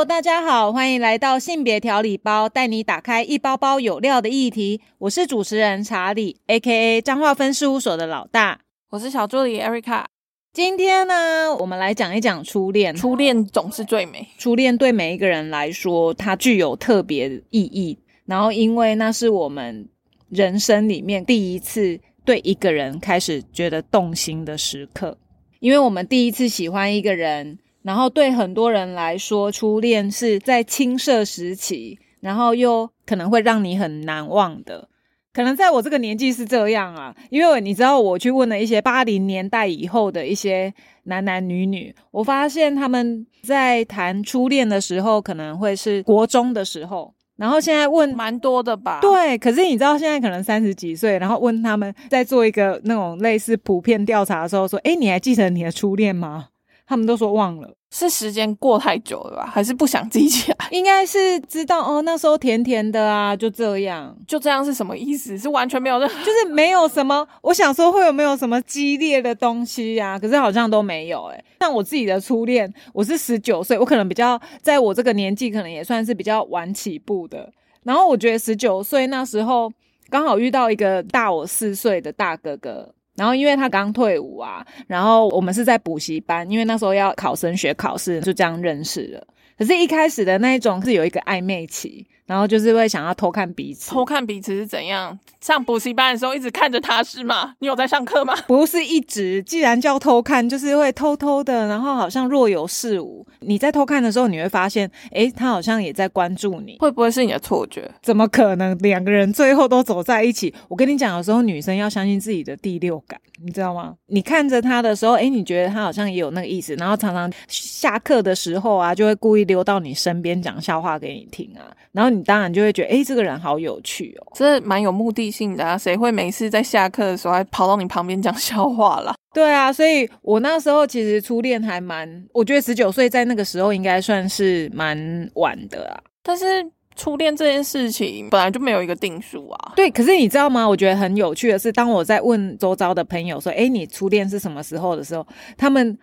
Hello，大家好，欢迎来到性别调理包，带你打开一包包有料的议题。我是主持人查理，A.K.A 彰化分事务所的老大。我是小助理 Erica。今天呢，我们来讲一讲初恋。初恋总是最美，初恋对每一个人来说，它具有特别意义。然后，因为那是我们人生里面第一次对一个人开始觉得动心的时刻，因为我们第一次喜欢一个人。然后对很多人来说，初恋是在青涩时期，然后又可能会让你很难忘的。可能在我这个年纪是这样啊，因为你知道，我去问了一些八零年代以后的一些男男女女，我发现他们在谈初恋的时候，可能会是国中的时候。然后现在问蛮多的吧？对，可是你知道现在可能三十几岁，然后问他们在做一个那种类似普遍调查的时候，说：“哎，你还记得你的初恋吗？”他们都说忘了，是时间过太久了吧？还是不想记起来？应该是知道哦，那时候甜甜的啊，就这样，就这样是什么意思？是完全没有任，就是没有什么。我想说会有没有什么激烈的东西呀？可是好像都没有哎。像我自己的初恋，我是十九岁，我可能比较在我这个年纪，可能也算是比较晚起步的。然后我觉得十九岁那时候刚好遇到一个大我四岁的大哥哥。然后因为他刚退伍啊，然后我们是在补习班，因为那时候要考升学考试，就这样认识了。可是，一开始的那一种是有一个暧昧期。然后就是会想要偷看彼此，偷看彼此是怎样？上补习班的时候一直看着他是吗？你有在上课吗？不是一直，既然叫偷看，就是会偷偷的，然后好像若有似无。你在偷看的时候，你会发现，哎，他好像也在关注你，会不会是你的错觉？怎么可能？两个人最后都走在一起？我跟你讲，有时候女生要相信自己的第六感，你知道吗？你看着他的时候，哎，你觉得他好像也有那个意思，然后常常下课的时候啊，就会故意溜到你身边讲笑话给你听啊，然后你当然就会觉得，哎。这个人好有趣哦，这蛮有目的性的啊！谁会每次在下课的时候还跑到你旁边讲笑话啦？对啊，所以我那时候其实初恋还蛮，我觉得十九岁在那个时候应该算是蛮晚的啊。但是初恋这件事情本来就没有一个定数啊。对，可是你知道吗？我觉得很有趣的是，当我在问周遭的朋友说：“哎，你初恋是什么时候的时候？”他们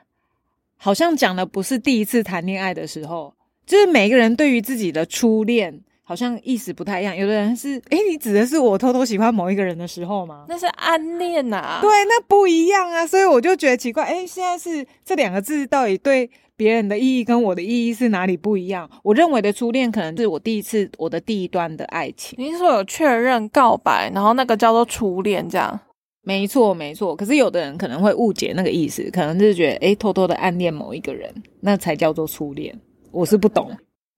好像讲的不是第一次谈恋爱的时候，就是每个人对于自己的初恋。好像意思不太一样，有的人是，哎，你指的是我偷偷喜欢某一个人的时候吗？那是暗恋呐。对，那不一样啊，所以我就觉得奇怪，哎，现在是这两个字到底对别人的意义跟我的意义是哪里不一样？我认为的初恋可能是我第一次我的第一段的爱情。你是说有确认告白，然后那个叫做初恋这样？没错，没错。可是有的人可能会误解那个意思，可能就是觉得，哎，偷偷的暗恋某一个人，那才叫做初恋。我是不懂。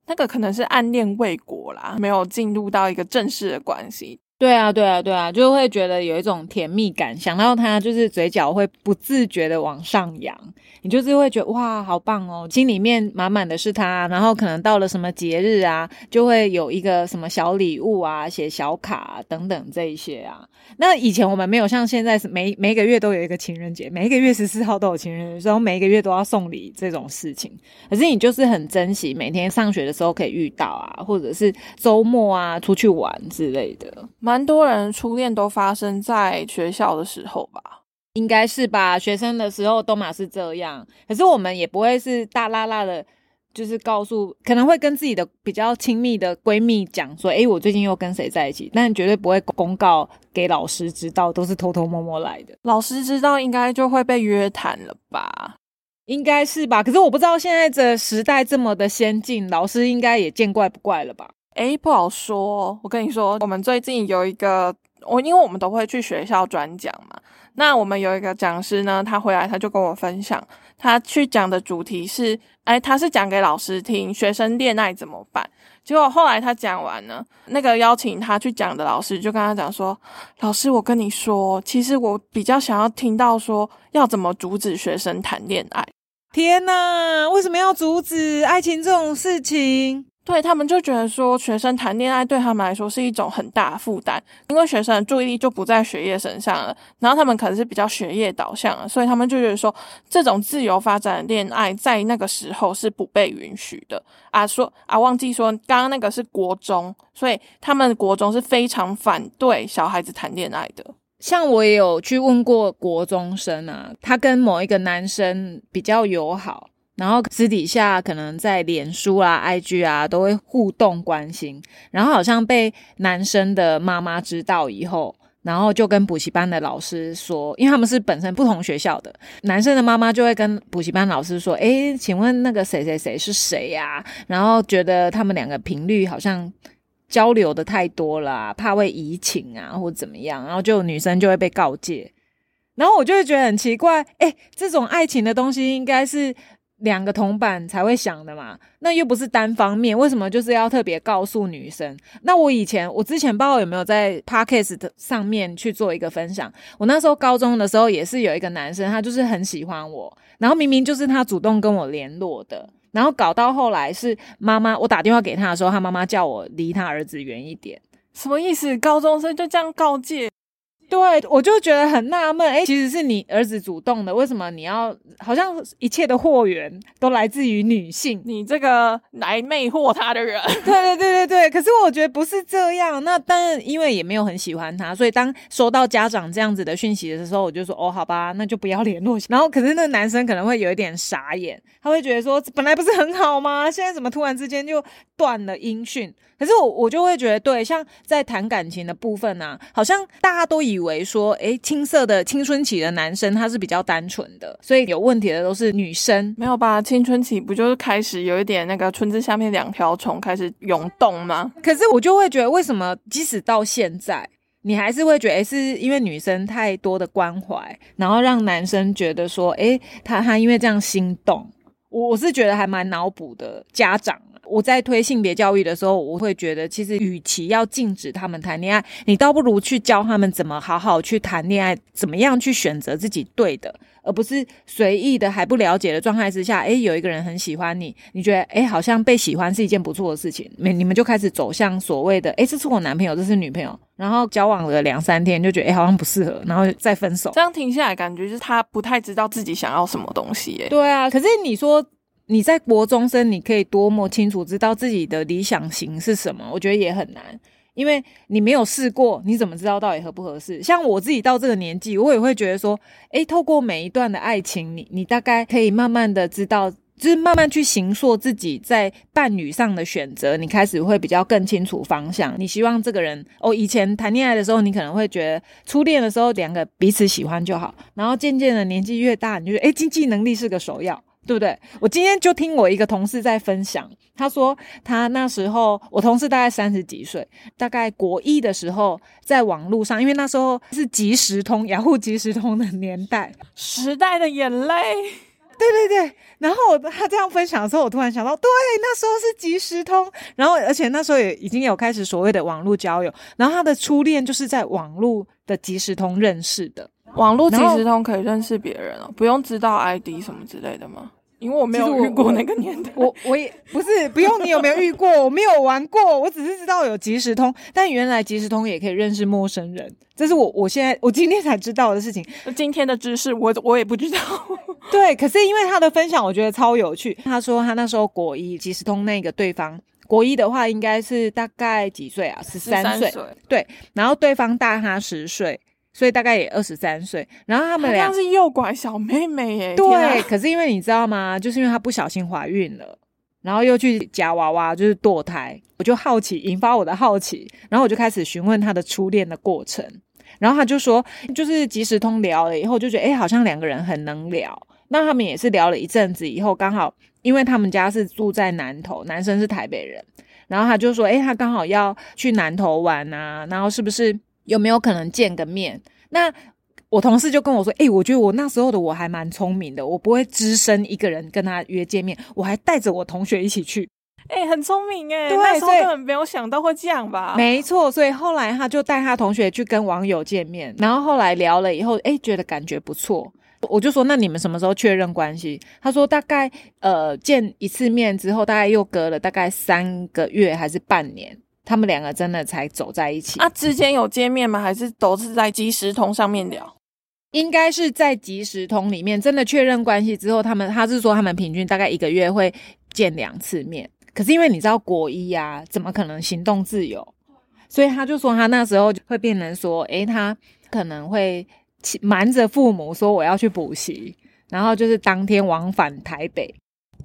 那个可能是暗恋未果啦，没有进入到一个正式的关系。对啊，对啊，对啊，就会觉得有一种甜蜜感，想到他就是嘴角会不自觉的往上扬，你就是会觉得哇，好棒哦，心里面满满的是他。然后可能到了什么节日啊，就会有一个什么小礼物啊，写小卡等等这一些啊。那以前我们没有像现在是每每个月都有一个情人节，每一个月十四号都有情人节，然后每一个月都要送礼这种事情。可是你就是很珍惜每天上学的时候可以遇到啊，或者是周末啊出去玩之类的。蛮多人初恋都发生在学校的时候吧，应该是吧？学生的时候都嘛是这样，可是我们也不会是大拉拉的，就是告诉，可能会跟自己的比较亲密的闺蜜讲说，哎，我最近又跟谁在一起，但绝对不会公告给老师知道，都是偷偷摸摸来的。老师知道应该就会被约谈了吧？应该是吧？可是我不知道现在的时代这么的先进，老师应该也见怪不怪了吧？哎，不好说。我跟你说，我们最近有一个，我因为我们都会去学校转讲嘛。那我们有一个讲师呢，他回来他就跟我分享，他去讲的主题是，哎，他是讲给老师听，学生恋爱怎么办？结果后来他讲完呢，那个邀请他去讲的老师就跟他讲说，老师，我跟你说，其实我比较想要听到说，要怎么阻止学生谈恋爱。天哪，为什么要阻止爱情这种事情？对他们就觉得说，学生谈恋爱对他们来说是一种很大的负担，因为学生的注意力就不在学业身上了，然后他们可能是比较学业导向，所以他们就觉得说，这种自由发展的恋爱在那个时候是不被允许的啊。说啊，忘记说，刚刚那个是国中，所以他们国中是非常反对小孩子谈恋爱的。像我也有去问过国中生啊，他跟某一个男生比较友好。然后私底下可能在脸书啊、IG 啊都会互动关心，然后好像被男生的妈妈知道以后。然后就跟补习班的老师说，因为他们是本身不同学校的，男生的妈妈就会跟补习班老师说：“诶，请问那个谁谁谁是谁呀？”然后觉得他们两个频率好像交流的太多了，怕会移情啊，或怎么样，然后就女生就会被告诫。然后我就会觉得很奇怪，诶，这种爱情的东西应该是。两个同伴才会想的嘛，那又不是单方面，为什么就是要特别告诉女生？那我以前，我之前不知道有没有在 podcast 上面去做一个分享。我那时候高中的时候也是有一个男生，他就是很喜欢我，然后明明就是他主动跟我联络的，然后搞到后来是妈妈，我打电话给他的时候，他妈妈叫我离他儿子远一点，什么意思？高中生就这样告诫？对，我就觉得很纳闷，哎，其实是你儿子主动的，为什么你要好像一切的货源都来自于女性？你这个来魅惑他的人？对对对对对。可是我觉得不是这样，那但因为也没有很喜欢他，所以当收到家长这样子的讯息的时候，我就说哦，好吧，那就不要联络。然后可是那个男生可能会有一点傻眼，他会觉得说本来不是很好吗？现在怎么突然之间就断了音讯？可是我我就会觉得，对，像在谈感情的部分呢，好像大家都以为说，哎，青涩的青春期的男生他是比较单纯的，所以有问题的都是女生，没有吧？青春期不就是开始有一点那个村子下面两条虫开始涌动吗？可是我就会觉得，为什么即使到现在，你还是会觉得，诶，是因为女生太多的关怀，然后让男生觉得说，诶，他他因为这样心动，我我是觉得还蛮脑补的家长。我在推性别教育的时候，我会觉得，其实与其要禁止他们谈恋爱，你倒不如去教他们怎么好好去谈恋爱，怎么样去选择自己对的，而不是随意的还不了解的状态之下，诶，有一个人很喜欢你，你觉得诶，好像被喜欢是一件不错的事情，没你们就开始走向所谓的诶，这是我男朋友，这是女朋友，然后交往了两三天就觉得诶，好像不适合，然后再分手。这样听下来，感觉就是他不太知道自己想要什么东西。诶，对啊，可是你说。你在国中生，你可以多么清楚知道自己的理想型是什么？我觉得也很难，因为你没有试过，你怎么知道到底合不合适？像我自己到这个年纪，我也会觉得说，诶，透过每一段的爱情，你你大概可以慢慢的知道，就是慢慢去形塑自己在伴侣上的选择，你开始会比较更清楚方向。你希望这个人，哦，以前谈恋爱的时候，你可能会觉得初恋的时候两个彼此喜欢就好，然后渐渐的年纪越大，你就觉得，诶，经济能力是个首要。对不对？我今天就听我一个同事在分享，他说他那时候，我同事大概三十几岁，大概国一的时候，在网络上，因为那时候是即时通，雅虎即时通的年代，时代的眼泪，对对对。然后他这样分享的时候，我突然想到，对，那时候是即时通，然后而且那时候也已经有开始所谓的网络交友，然后他的初恋就是在网络的即时通认识的，网络即时通可以认识别人哦，不用知道 ID 什么之类的吗？因为我没有遇过那个年代，我我也不是不用你有没有遇过，我没有玩过，我只是知道有即时通，但原来即时通也可以认识陌生人，这是我我现在我今天才知道的事情。今天的知识我我也不知道。对，可是因为他的分享，我觉得超有趣。他说他那时候国一即时通那个对方，国一的话应该是大概几岁啊？十三岁。对，然后对方大他十岁。所以大概也二十三岁，然后他们俩是诱拐小妹妹耶。对，可是因为你知道吗？就是因为她不小心怀孕了，然后又去夹娃娃，就是堕胎。我就好奇，引发我的好奇，然后我就开始询问她的初恋的过程。然后他就说，就是即时通聊了以后，就觉得哎，好像两个人很能聊。那他们也是聊了一阵子以后，刚好因为他们家是住在南投，男生是台北人，然后他就说，哎，他刚好要去南投玩啊，然后是不是？有没有可能见个面？那我同事就跟我说：“哎，我觉得我那时候的我还蛮聪明的，我不会只身一个人跟他约见面，我还带着我同学一起去。”哎，很聪明哎，那时候根本没有想到会这样吧？没错，所以后来他就带他同学去跟网友见面，然后后来聊了以后，哎，觉得感觉不错。我就说：“那你们什么时候确认关系？”他说：“大概呃见一次面之后，大概又隔了大概三个月还是半年。”他们两个真的才走在一起啊？之间有见面吗？还是都是在即时通上面聊？应该是在即时通里面真的确认关系之后，他们他是说他们平均大概一个月会见两次面。可是因为你知道国一啊，怎么可能行动自由？所以他就说他那时候会变成说，诶，他可能会瞒着父母说我要去补习，然后就是当天往返台北。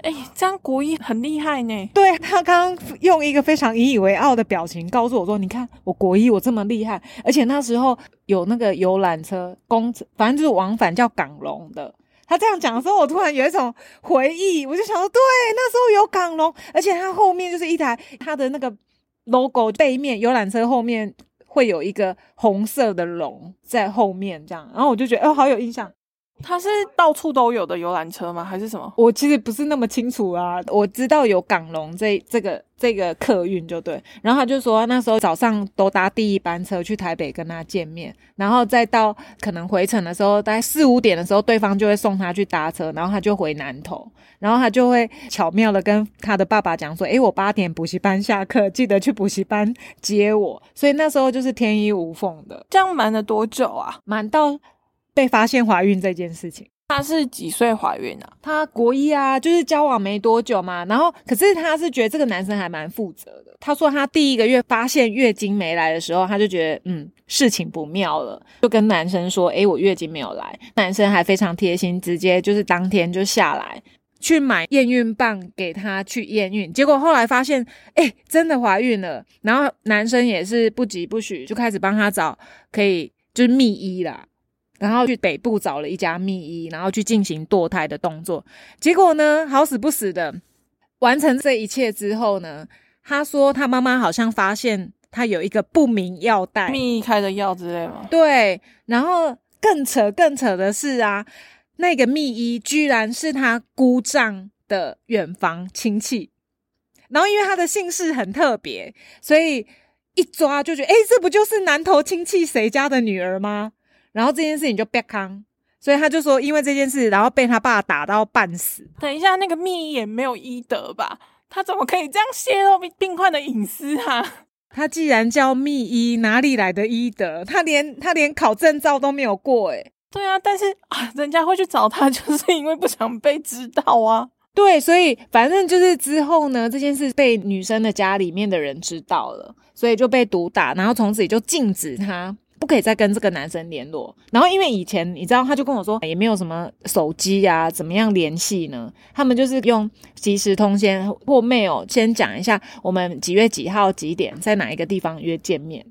哎，这样国一很厉害呢。对他刚刚用一个非常引以为傲的表情告诉我说：“你看我国一我这么厉害，而且那时候有那个游览车公，反正就是往返叫港龙的。”他这样讲的时候，我突然有一种回忆，我就想说，对，那时候有港龙，而且它后面就是一台它的那个 logo 背面游览车后面会有一个红色的龙在后面这样，然后我就觉得哦，好有印象。它是到处都有的游览车吗？还是什么？我其实不是那么清楚啊。我知道有港龙这这个这个客运就对。然后他就说那时候早上都搭第一班车去台北跟他见面，然后再到可能回程的时候，大概四五点的时候，对方就会送他去搭车，然后他就回南投，然后他就会巧妙的跟他的爸爸讲说：“诶，我八点补习班下课，记得去补习班接我。”所以那时候就是天衣无缝的。这样瞒了多久啊？瞒到。被发现怀孕这件事情，她是几岁怀孕啊？她国一啊，就是交往没多久嘛。然后，可是她是觉得这个男生还蛮负责的。她说她第一个月发现月经没来的时候，她就觉得嗯事情不妙了，就跟男生说：“诶，我月经没有来。”男生还非常贴心，直接就是当天就下来去买验孕棒给她去验孕。结果后来发现，诶，真的怀孕了。然后男生也是不急不徐，就开始帮她找可以就是秘医啦。然后去北部找了一家秘医，然后去进行堕胎的动作。结果呢，好死不死的，完成这一切之后呢，他说他妈妈好像发现他有一个不明药袋，秘医开的药之类吗？对。然后更扯更扯的是啊，那个秘医居然是他姑丈的远房亲戚。然后因为他的姓氏很特别，所以一抓就觉得，哎，这不就是南头亲戚谁家的女儿吗？然后这件事情就别康，所以他就说，因为这件事，然后被他爸打到半死。等一下，那个秘医也没有医德吧？他怎么可以这样泄露病病患的隐私啊？他既然叫秘医，哪里来的医德？他连他连考证照都没有过，诶对啊，但是啊，人家会去找他，就是因为不想被知道啊。对，所以反正就是之后呢，这件事被女生的家里面的人知道了，所以就被毒打，然后从此也就禁止他。不可以再跟这个男生联络。然后，因为以前你知道，他就跟我说，也没有什么手机呀，怎么样联系呢？他们就是用即时通先或 mail 先讲一下，我们几月几号几点在哪一个地方约见面。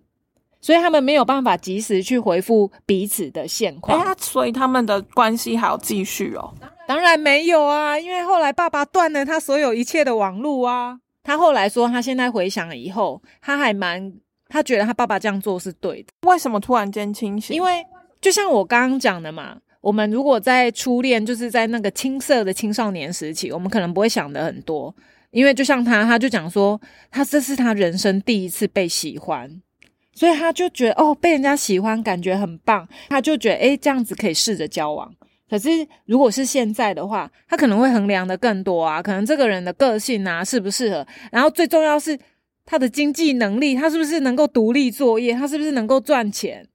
所以他们没有办法及时去回复彼此的现况。哎，所以他们的关系还要继续哦？当然没有啊，因为后来爸爸断了他所有一切的网路啊。他后来说，他现在回想以后，他还蛮。他觉得他爸爸这样做是对的。为什么突然间清醒？因为就像我刚刚讲的嘛，我们如果在初恋，就是在那个青涩的青少年时期，我们可能不会想的很多。因为就像他，他就讲说，他这是他人生第一次被喜欢，所以他就觉得哦，被人家喜欢感觉很棒，他就觉得诶，这样子可以试着交往。可是如果是现在的话，他可能会衡量的更多啊，可能这个人的个性啊适不适合，然后最重要是。他的经济能力，他是不是能够独立作业？他是不是能够赚钱？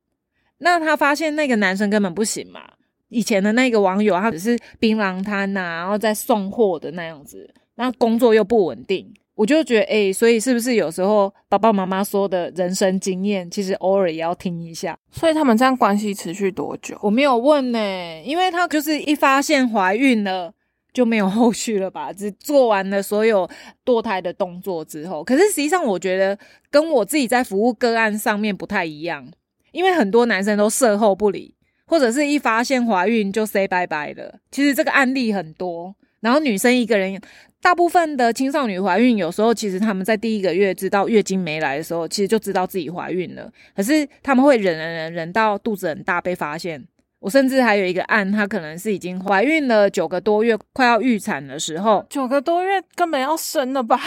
那他发现那个男生根本不行嘛。以前的那个网友，他只是槟榔摊呐，然后在送货的那样子，那工作又不稳定。我就觉得，哎，所以是不是有时候爸爸妈妈说的人生经验，其实偶尔也要听一下？所以他们这样关系持续多久？我没有问呢，因为他就是一发现怀孕了。就没有后续了吧？只做完了所有堕胎的动作之后，可是实际上我觉得跟我自己在服务个案上面不太一样，因为很多男生都事后不理，或者是一发现怀孕就 say 拜拜了。其实这个案例很多，然后女生一个人，大部分的青少年怀孕，有时候其实他们在第一个月知道月经没来的时候，其实就知道自己怀孕了，可是他们会忍忍忍忍到肚子很大被发现。我甚至还有一个案，她可能是已经怀孕了九个多月，快要预产的时候，九个多月根本要生了吧？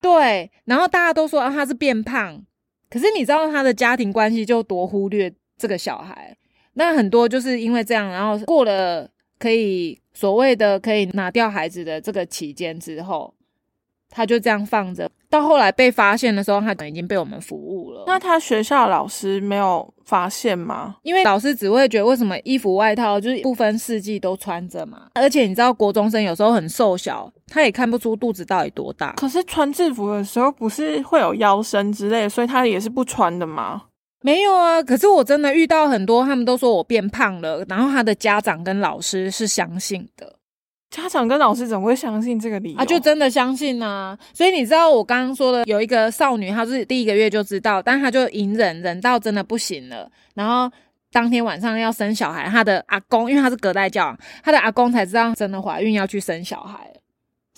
对，然后大家都说啊，她是变胖，可是你知道她的家庭关系就多忽略这个小孩，那很多就是因为这样，然后过了可以所谓的可以拿掉孩子的这个期间之后。他就这样放着，到后来被发现的时候，他已经被我们服务了。那他学校老师没有发现吗？因为老师只会觉得为什么衣服外套就是不分四季都穿着嘛。而且你知道国中生有时候很瘦小，他也看不出肚子到底多大。可是穿制服的时候不是会有腰身之类，所以他也是不穿的吗？没有啊。可是我真的遇到很多，他们都说我变胖了，然后他的家长跟老师是相信的。家长跟老师怎么会相信这个理由啊，就真的相信啊。所以你知道我刚刚说的，有一个少女，她是第一个月就知道，但她就隐忍，忍到真的不行了，然后当天晚上要生小孩，她的阿公，因为她是隔代教养，她的阿公才知道真的怀孕要去生小孩。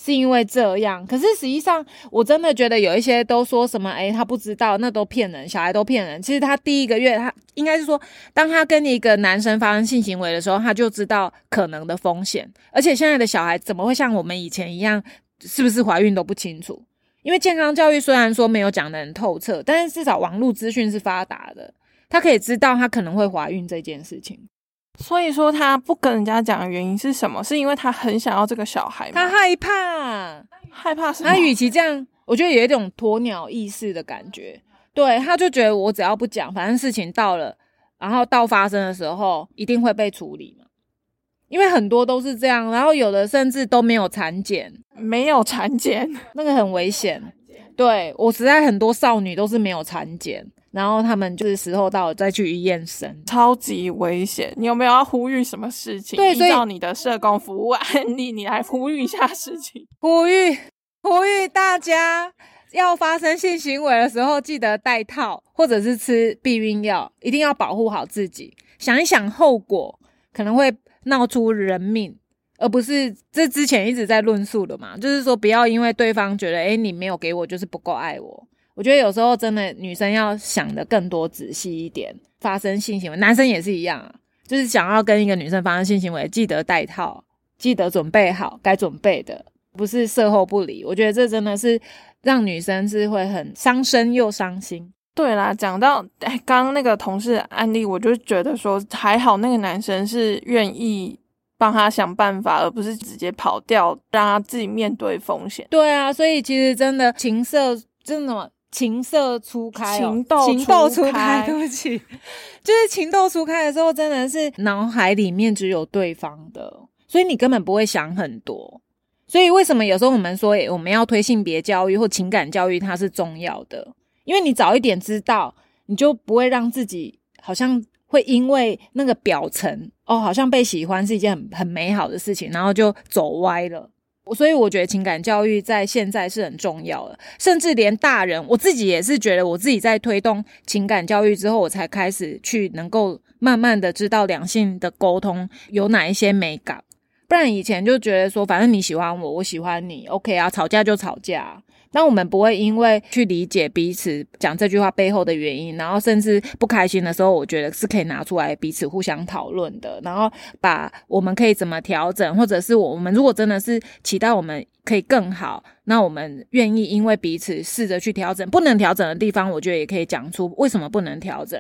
是因为这样，可是实际上我真的觉得有一些都说什么，诶，他不知道，那都骗人，小孩都骗人。其实他第一个月，他应该是说，当他跟一个男生发生性行为的时候，他就知道可能的风险。而且现在的小孩怎么会像我们以前一样，是不是怀孕都不清楚？因为健康教育虽然说没有讲得很透彻，但是至少网络资讯是发达的，他可以知道他可能会怀孕这件事情。所以说他不跟人家讲的原因是什么？是因为他很想要这个小孩吗？他害怕，害怕什么？他与其这样，我觉得有一种鸵鸟意识的感觉。对，他就觉得我只要不讲，反正事情到了，然后到发生的时候一定会被处理嘛。因为很多都是这样，然后有的甚至都没有产检，没有产检，那个很危险。对我实在很多少女都是没有产检。然后他们就是时候到了再去医院生，超级危险。你有没有要呼吁什么事情？对，依照你的社工服务案例，你来呼吁一下事情。呼吁呼吁大家要发生性行为的时候，记得戴套或者是吃避孕药，一定要保护好自己。想一想后果，可能会闹出人命，而不是这之前一直在论述的嘛。就是说，不要因为对方觉得，哎，你没有给我，就是不够爱我。我觉得有时候真的女生要想的更多仔细一点，发生性行为，男生也是一样啊，就是想要跟一个女生发生性行为，记得带套，记得准备好该准备的，不是事后不理。我觉得这真的是让女生是会很伤身又伤心。对啦，讲到哎，刚刚那个同事案例，我就觉得说还好，那个男生是愿意帮他想办法，而不是直接跑掉，让他自己面对风险。对啊，所以其实真的情色真的。情色初开，情窦初开，对不起，就是情窦初开的时候，真的是脑海里面只有对方的，所以你根本不会想很多。所以为什么有时候我们说我们要推性别教育或情感教育，它是重要的，因为你早一点知道，你就不会让自己好像会因为那个表层哦，好像被喜欢是一件很很美好的事情，然后就走歪了。所以我觉得情感教育在现在是很重要的，甚至连大人，我自己也是觉得，我自己在推动情感教育之后，我才开始去能够慢慢的知道两性的沟通有哪一些美感，不然以前就觉得说，反正你喜欢我，我喜欢你，OK 啊，吵架就吵架。那我们不会因为去理解彼此讲这句话背后的原因，然后甚至不开心的时候，我觉得是可以拿出来彼此互相讨论的。然后把我们可以怎么调整，或者是我们如果真的是期待我们可以更好，那我们愿意因为彼此试着去调整，不能调整的地方，我觉得也可以讲出为什么不能调整。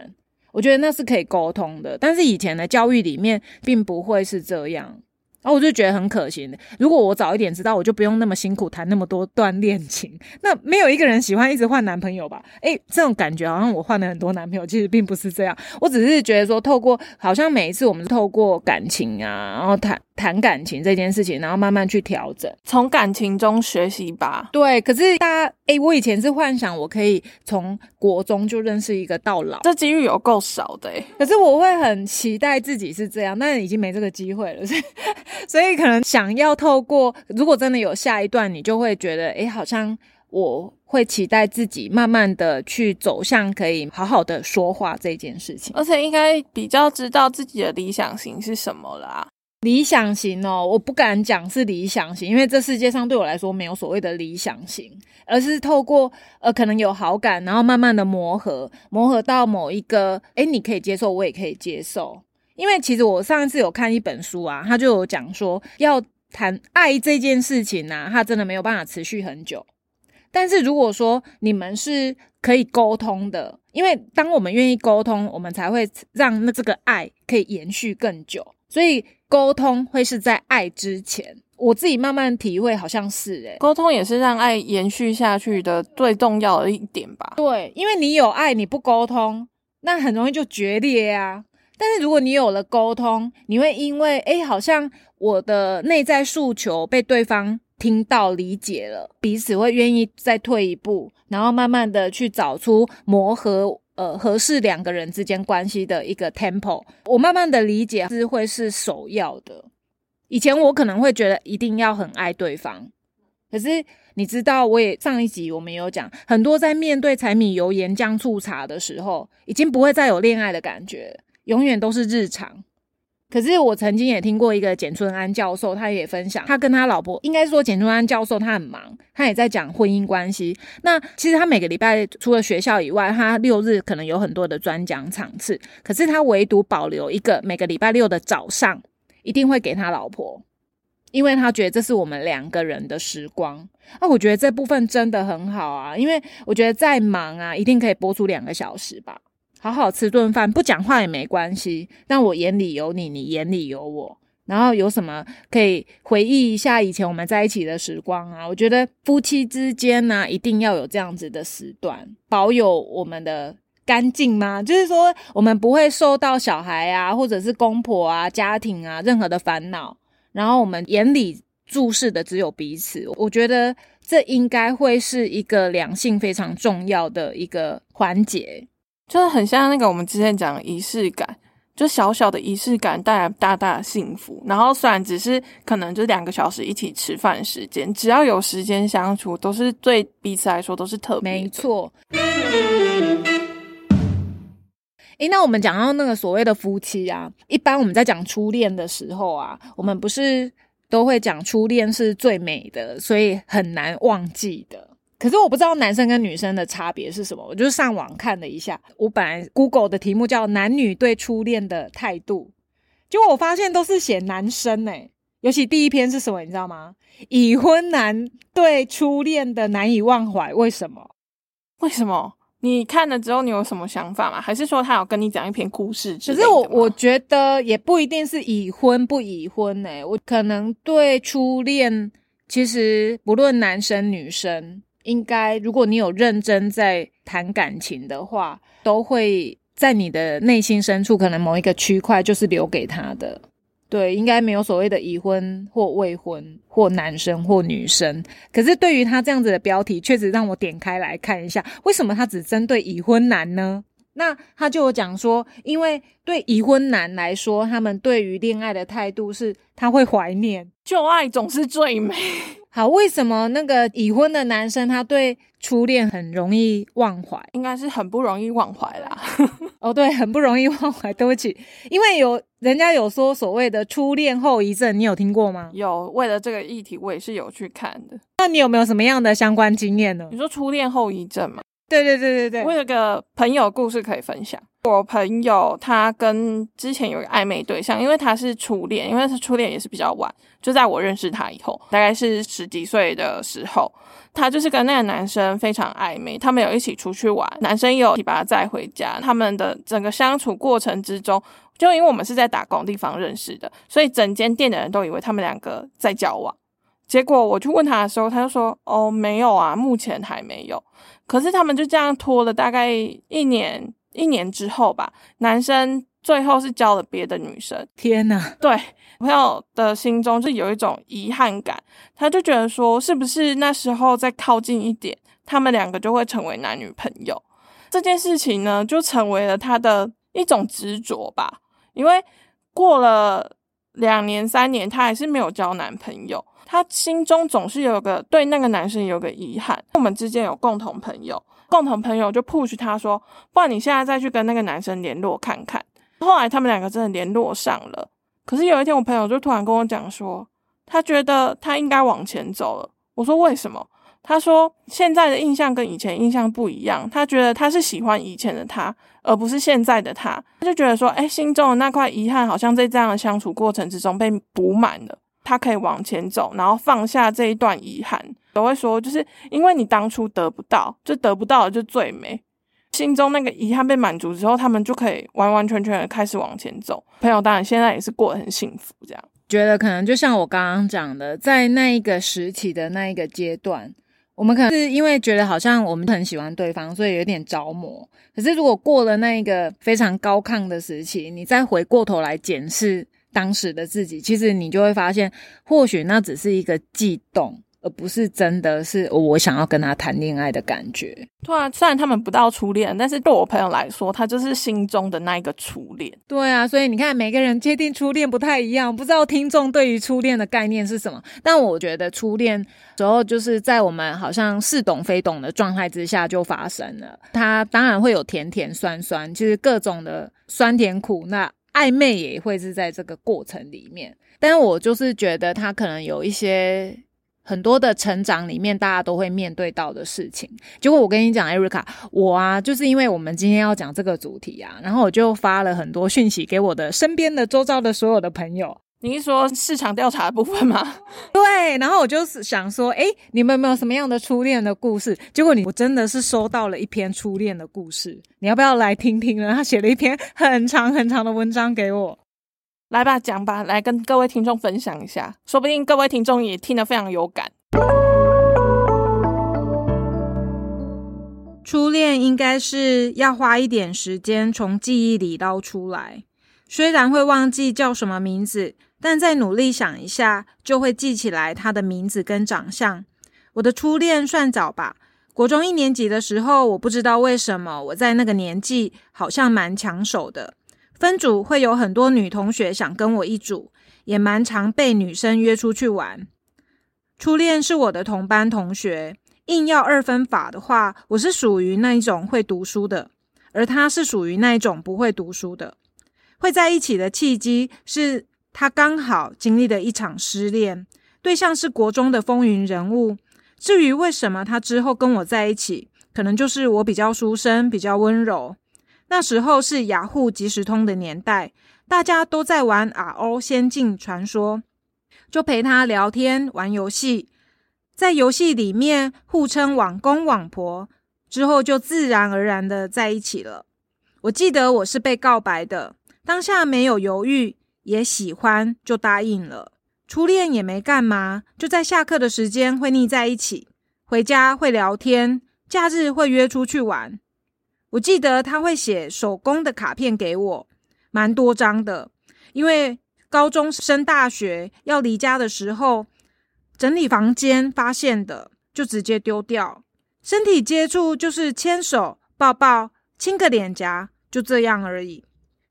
我觉得那是可以沟通的，但是以前的教育里面并不会是这样。然后我就觉得很可惜。如果我早一点知道，我就不用那么辛苦谈那么多段恋情。那没有一个人喜欢一直换男朋友吧？诶，这种感觉好像我换了很多男朋友，其实并不是这样。我只是觉得说，透过好像每一次我们透过感情啊，然后谈。谈感情这件事情，然后慢慢去调整，从感情中学习吧。对，可是大家，哎，我以前是幻想我可以从国中就认识一个到老，这机遇有够少的。哎，可是我会很期待自己是这样，但已经没这个机会了，所以，所以可能想要透过，如果真的有下一段，你就会觉得，哎，好像我会期待自己慢慢的去走向可以好好的说话这件事情，而且应该比较知道自己的理想型是什么啦。理想型哦，我不敢讲是理想型，因为这世界上对我来说没有所谓的理想型，而是透过呃可能有好感，然后慢慢的磨合，磨合到某一个，诶你可以接受，我也可以接受。因为其实我上一次有看一本书啊，他就有讲说，要谈爱这件事情呢，它真的没有办法持续很久。但是如果说你们是可以沟通的，因为当我们愿意沟通，我们才会让那这个爱可以延续更久，所以。沟通会是在爱之前，我自己慢慢体会，好像是诶，沟通也是让爱延续下去的最重要的一点吧。对，因为你有爱，你不沟通，那很容易就决裂啊。但是如果你有了沟通，你会因为诶，好像我的内在诉求被对方听到、理解了，彼此会愿意再退一步，然后慢慢的去找出磨合。呃，合适两个人之间关系的一个 temple，我慢慢的理解是会是首要的，以前我可能会觉得一定要很爱对方，可是你知道，我也上一集我们有讲，很多在面对柴米油盐酱醋茶的时候，已经不会再有恋爱的感觉，永远都是日常。可是我曾经也听过一个简春安教授，他也分享，他跟他老婆，应该说简春安教授他很忙，他也在讲婚姻关系。那其实他每个礼拜除了学校以外，他六日可能有很多的专讲场次，可是他唯独保留一个每个礼拜六的早上，一定会给他老婆，因为他觉得这是我们两个人的时光。啊，我觉得这部分真的很好啊，因为我觉得再忙啊，一定可以播出两个小时吧。好好吃顿饭，不讲话也没关系。但我眼里有你，你眼里有我，然后有什么可以回忆一下以前我们在一起的时光啊？我觉得夫妻之间呢，一定要有这样子的时段，保有我们的干净吗？就是说，我们不会受到小孩啊，或者是公婆啊、家庭啊任何的烦恼，然后我们眼里注视的只有彼此。我觉得这应该会是一个两性非常重要的一个环节。就是很像那个我们之前讲的仪式感，就小小的仪式感带来大大的幸福。然后虽然只是可能就两个小时一起吃饭时间，只要有时间相处，都是对彼此来说都是特别。没错。诶，那我们讲到那个所谓的夫妻啊，一般我们在讲初恋的时候啊，我们不是都会讲初恋是最美的，所以很难忘记的。可是我不知道男生跟女生的差别是什么，我就上网看了一下。我本来 Google 的题目叫“男女对初恋的态度”，结果我发现都是写男生诶，尤其第一篇是什么，你知道吗？已婚男对初恋的难以忘怀，为什么？为什么？你看了之后你有什么想法吗？还是说他有跟你讲一篇故事？可是我我觉得也不一定是已婚不已婚诶，我可能对初恋，其实不论男生女生。应该，如果你有认真在谈感情的话，都会在你的内心深处，可能某一个区块就是留给他的。对，应该没有所谓的已婚或未婚，或男生或女生。可是对于他这样子的标题，确实让我点开来看一下，为什么他只针对已婚男呢？那他就有讲说，因为对已婚男来说，他们对于恋爱的态度是，他会怀念旧爱总是最美。好，为什么那个已婚的男生他对初恋很容易忘怀？应该是很不容易忘怀啦。哦，对，很不容易忘怀。对不起，因为有人家有说所谓的初恋后遗症，你有听过吗？有，为了这个议题，我也是有去看的。那你有没有什么样的相关经验呢？你说初恋后遗症吗？对对对对对，我有个朋友故事可以分享。我朋友他跟之前有个暧昧对象，因为他是初恋，因为他初恋也是比较晚，就在我认识他以后，大概是十几岁的时候，他就是跟那个男生非常暧昧，他们有一起出去玩，男生有把他载回家，他们的整个相处过程之中，就因为我们是在打工地方认识的，所以整间店的人都以为他们两个在交往。结果我去问他的时候，他就说：“哦，没有啊，目前还没有。”可是他们就这样拖了大概一年，一年之后吧，男生最后是交了别的女生。天哪！对，朋友的心中就有一种遗憾感，他就觉得说，是不是那时候再靠近一点，他们两个就会成为男女朋友？这件事情呢，就成为了他的一种执着吧。因为过了两年、三年，他还是没有交男朋友。他心中总是有个对那个男生有个遗憾。我们之间有共同朋友，共同朋友就 push 他说：“不然你现在再去跟那个男生联络看看。”后来他们两个真的联络上了。可是有一天，我朋友就突然跟我讲说，他觉得他应该往前走了。我说：“为什么？”他说：“现在的印象跟以前印象不一样。他觉得他是喜欢以前的他，而不是现在的他。他就觉得说，哎，心中的那块遗憾好像在这样的相处过程之中被补满了。”他可以往前走，然后放下这一段遗憾。我会说，就是因为你当初得不到，就得不到就最美。心中那个遗憾被满足之后，他们就可以完完全全的开始往前走。朋友当然现在也是过得很幸福，这样觉得可能就像我刚刚讲的，在那一个时期的那一个阶段，我们可能是因为觉得好像我们很喜欢对方，所以有点着魔。可是如果过了那一个非常高亢的时期，你再回过头来检视。当时的自己，其实你就会发现，或许那只是一个悸动，而不是真的是我想要跟他谈恋爱的感觉。对啊，虽然他们不到初恋，但是对我朋友来说，他就是心中的那一个初恋。对啊，所以你看，每个人界定初恋不太一样，不知道听众对于初恋的概念是什么。但我觉得初恋时候就是在我们好像似懂非懂的状态之下就发生了。它当然会有甜甜酸酸，其实各种的酸甜苦辣，暧昧也会是在这个过程里面。但是我就是觉得他可能有一些。很多的成长里面，大家都会面对到的事情。结果我跟你讲，艾瑞卡，我啊，就是因为我们今天要讲这个主题啊，然后我就发了很多讯息给我的身边的周遭的所有的朋友。你是说市场调查的部分吗？对，然后我就是想说，哎，你们有没有什么样的初恋的故事？结果你我真的是收到了一篇初恋的故事，你要不要来听听呢？他写了一篇很长很长的文章给我。来吧，讲吧，来跟各位听众分享一下，说不定各位听众也听得非常有感。初恋应该是要花一点时间从记忆里捞出来，虽然会忘记叫什么名字，但再努力想一下，就会记起来他的名字跟长相。我的初恋算早吧，国中一年级的时候，我不知道为什么我在那个年纪好像蛮抢手的。分组会有很多女同学想跟我一组，也蛮常被女生约出去玩。初恋是我的同班同学，硬要二分法的话，我是属于那一种会读书的，而他是属于那一种不会读书的。会在一起的契机是他刚好经历了一场失恋，对象是国中的风云人物。至于为什么他之后跟我在一起，可能就是我比较书生，比较温柔。那时候是雅虎即时通的年代，大家都在玩 RO 仙境传说，就陪他聊天玩游戏，在游戏里面互称网公网婆，之后就自然而然的在一起了。我记得我是被告白的，当下没有犹豫，也喜欢就答应了。初恋也没干嘛，就在下课的时间会腻在一起，回家会聊天，假日会约出去玩。我记得他会写手工的卡片给我，蛮多张的。因为高中升大学要离家的时候，整理房间发现的，就直接丢掉。身体接触就是牵手、抱抱、亲个脸颊，就这样而已。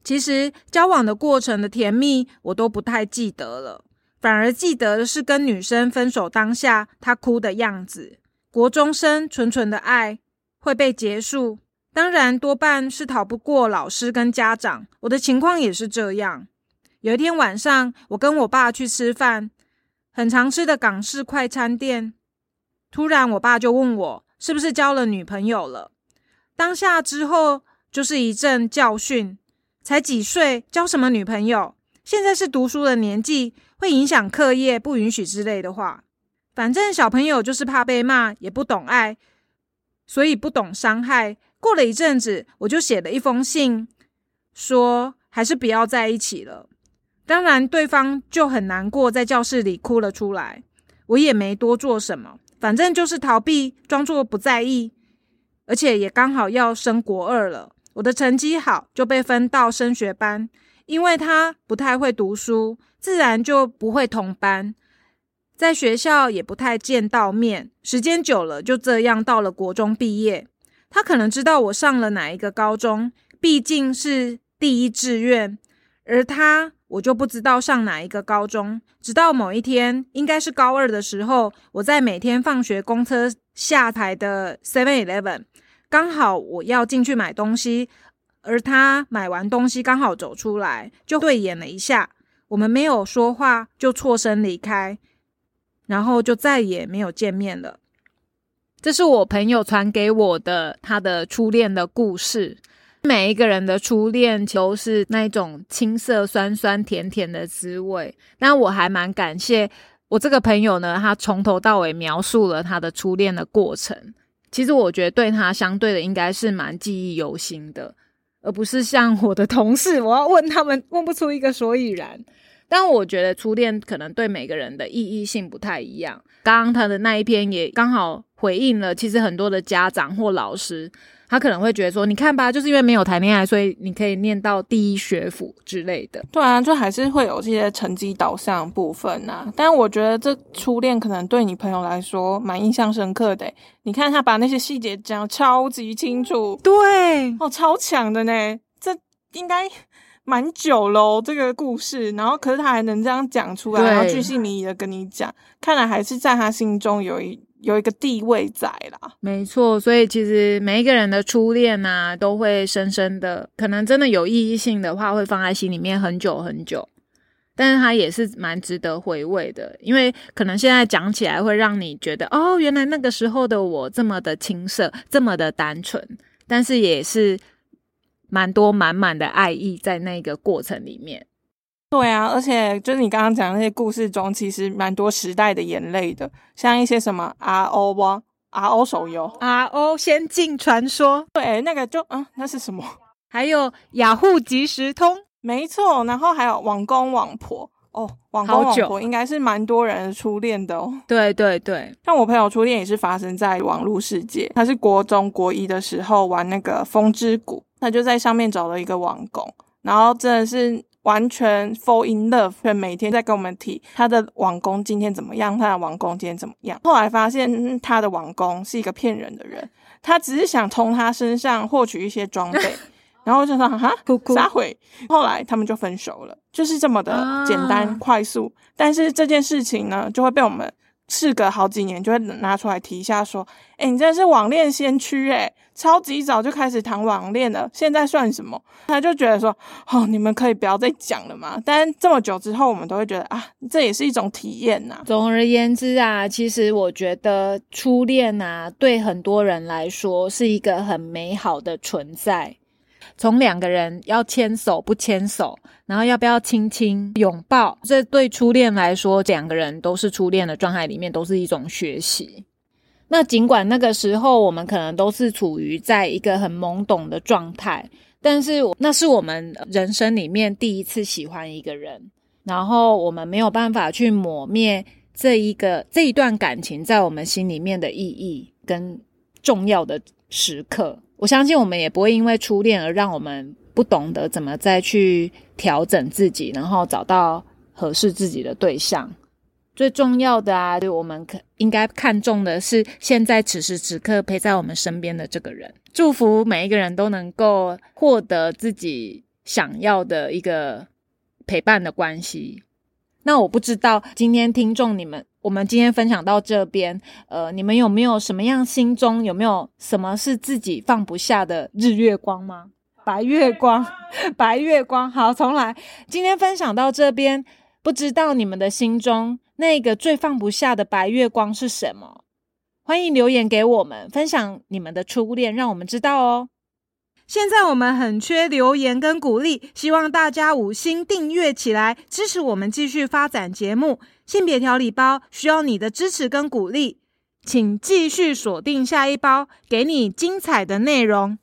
其实交往的过程的甜蜜，我都不太记得了，反而记得的是跟女生分手当下，她哭的样子。国中生纯纯的爱会被结束。当然，多半是逃不过老师跟家长。我的情况也是这样。有一天晚上，我跟我爸去吃饭，很常吃的港式快餐店。突然，我爸就问我是不是交了女朋友了。当下之后就是一阵教训：才几岁，交什么女朋友？现在是读书的年纪，会影响课业，不允许之类的话。反正小朋友就是怕被骂，也不懂爱，所以不懂伤害。过了一阵子，我就写了一封信，说还是不要在一起了。当然，对方就很难过，在教室里哭了出来。我也没多做什么，反正就是逃避，装作不在意。而且也刚好要升国二了，我的成绩好，就被分到升学班。因为他不太会读书，自然就不会同班，在学校也不太见到面。时间久了，就这样到了国中毕业。他可能知道我上了哪一个高中，毕竟是第一志愿，而他我就不知道上哪一个高中。直到某一天，应该是高二的时候，我在每天放学公车下台的 Seven Eleven，刚好我要进去买东西，而他买完东西刚好走出来，就对眼了一下，我们没有说话，就错身离开，然后就再也没有见面了。这是我朋友传给我的他的初恋的故事。每一个人的初恋都是那种青涩、酸酸、甜甜的滋味。但我还蛮感谢我这个朋友呢，他从头到尾描述了他的初恋的过程。其实我觉得对他相对的应该是蛮记忆犹新的，而不是像我的同事，我要问他们问不出一个所以然。但我觉得初恋可能对每个人的意义性不太一样。刚刚他的那一篇也刚好回应了，其实很多的家长或老师他可能会觉得说，你看吧，就是因为没有谈恋爱，所以你可以念到第一学府之类的。对啊，就还是会有这些成绩导向部分呐。但我觉得这初恋可能对你朋友来说蛮印象深刻的。你看他把那些细节讲超级清楚，对，哦，超强的呢。这应该蛮久喽，这个故事。然后可是他还能这样讲出来，然后巨细靡遗的跟你讲，看来还是在他心中有一。有一个地位在啦，没错，所以其实每一个人的初恋呐，都会深深的，可能真的有意义性的话，会放在心里面很久很久。但是它也是蛮值得回味的，因为可能现在讲起来会让你觉得，哦，原来那个时候的我这么的青涩，这么的单纯，但是也是蛮多满满的爱意在那个过程里面。对啊，而且就是你刚刚讲那些故事中，其实蛮多时代的眼泪的，像一些什么 RO 哇，RO 手游，RO 仙境传说，对，那个就嗯，那是什么？还有雅虎即时通，没错，然后还有网公网婆。哦，网公网婆应该是蛮多人初恋的哦。对对对，像我朋友初恋也是发生在网络世界，他是国中国一的时候玩那个风之谷，他就在上面找了一个网工，然后真的是。完全 fall in love，每天在跟我们提他的网工今天怎么样，他的网工今天怎么样。后来发现他的网工是一个骗人的人，他只是想从他身上获取一些装备，然后就说哈，撒毁。后来他们就分手了，就是这么的简单快速。但是这件事情呢，就会被我们。事隔好几年，就会拿出来提一下，说：“哎，你真的是网恋先驱，哎，超级早就开始谈网恋了，现在算什么？”他就觉得说：“哦，你们可以不要再讲了嘛。”但这么久之后，我们都会觉得啊，这也是一种体验呐。总而言之啊，其实我觉得初恋啊，对很多人来说是一个很美好的存在。从两个人要牵手不牵手，然后要不要亲亲拥抱，这对初恋来说，两个人都是初恋的状态里面，都是一种学习。那尽管那个时候我们可能都是处于在一个很懵懂的状态，但是那是我们人生里面第一次喜欢一个人，然后我们没有办法去抹灭这一个这一段感情在我们心里面的意义跟重要的时刻。我相信我们也不会因为初恋而让我们不懂得怎么再去调整自己，然后找到合适自己的对象。最重要的啊，就我们可应该看重的是现在此时此刻陪在我们身边的这个人。祝福每一个人都能够获得自己想要的一个陪伴的关系。那我不知道今天听众你们。我们今天分享到这边，呃，你们有没有什么样心中有没有什么是自己放不下的日月光吗？白月光，白月光，好，重来。今天分享到这边，不知道你们的心中那个最放不下的白月光是什么？欢迎留言给我们，分享你们的初恋，让我们知道哦。现在我们很缺留言跟鼓励，希望大家五星订阅起来，支持我们继续发展节目。性别调理包需要你的支持跟鼓励，请继续锁定下一包，给你精彩的内容。